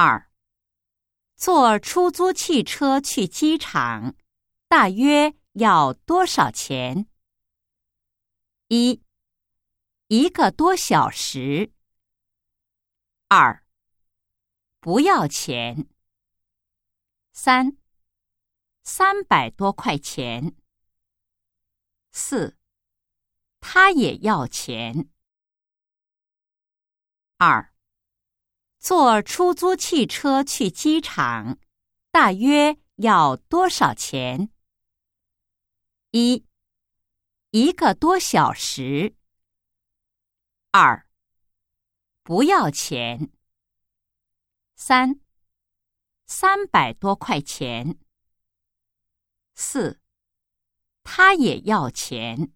二，坐出租汽车去机场，大约要多少钱？一，一个多小时。二，不要钱。三，三百多块钱。四，他也要钱。二。坐出租汽车去机场，大约要多少钱？一，一个多小时。二，不要钱。三，三百多块钱。四，他也要钱。